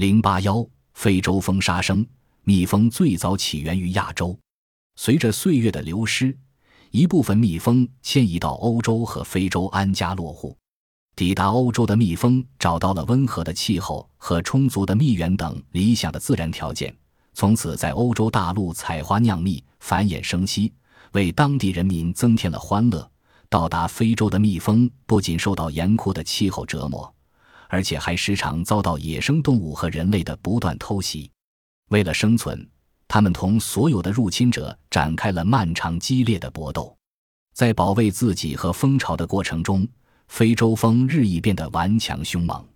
零八幺，非洲蜂杀生。蜜蜂最早起源于亚洲，随着岁月的流失，一部分蜜蜂迁移到欧洲和非洲安家落户。抵达欧洲的蜜蜂找到了温和的气候和充足的蜜源等理想的自然条件，从此在欧洲大陆采花酿蜜，繁衍生息，为当地人民增添了欢乐。到达非洲的蜜蜂不仅受到严酷的气候折磨，而且还时常遭到野生动物和人类的不断偷袭。为了生存，他们同所有的入侵者展开了漫长激烈的搏斗。在保卫自己和蜂巢的过程中，非洲蜂日益变得顽强凶猛。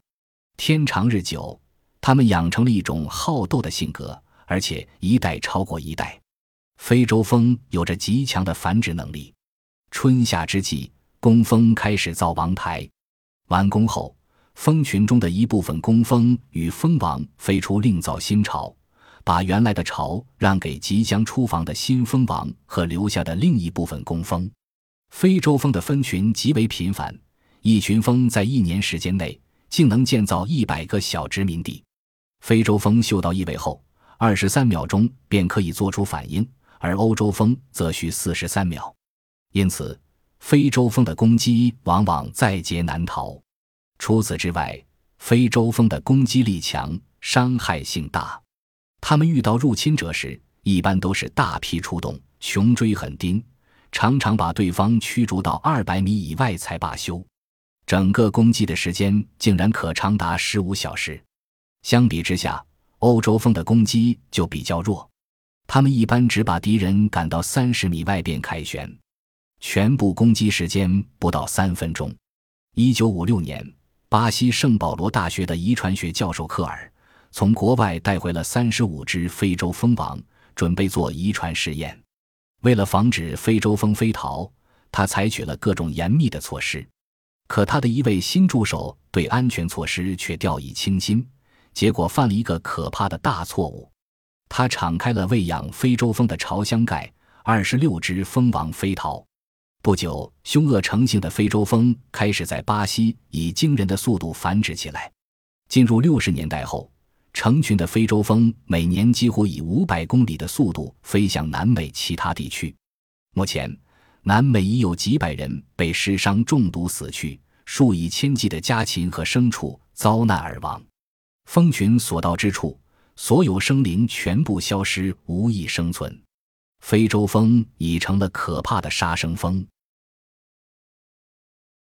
天长日久，他们养成了一种好斗的性格，而且一代超过一代。非洲蜂有着极强的繁殖能力。春夏之际，工蜂开始造王台。完工后，蜂群中的一部分工蜂与蜂王飞出，另造新巢。把原来的巢让给即将出房的新蜂王和留下的另一部分工蜂。非洲蜂的分群极为频繁，一群蜂在一年时间内竟能建造一百个小殖民地。非洲蜂嗅到异味后，二十三秒钟便可以做出反应，而欧洲蜂则需四十三秒。因此，非洲蜂的攻击往往在劫难逃。除此之外，非洲蜂的攻击力强，伤害性大。它们遇到入侵者时，一般都是大批出动，穷追狠盯，常常把对方驱逐到二百米以外才罢休。整个攻击的时间竟然可长达十五小时。相比之下，欧洲蜂的攻击就比较弱，他们一般只把敌人赶到三十米外便凯旋，全部攻击时间不到三分钟。一九五六年，巴西圣保罗大学的遗传学教授科尔。从国外带回了三十五只非洲蜂王，准备做遗传试验。为了防止非洲蜂飞逃，他采取了各种严密的措施。可他的一位新助手对安全措施却掉以轻心，结果犯了一个可怕的大错误。他敞开了喂养非洲蜂的巢箱盖，二十六只蜂王飞逃。不久，凶恶成性的非洲蜂开始在巴西以惊人的速度繁殖起来。进入六十年代后。成群的非洲蜂每年几乎以五百公里的速度飞向南美其他地区。目前，南美已有几百人被尸伤中毒死去，数以千计的家禽和牲畜遭难而亡。蜂群所到之处，所有生灵全部消失，无一生存。非洲蜂已成了可怕的杀生蜂。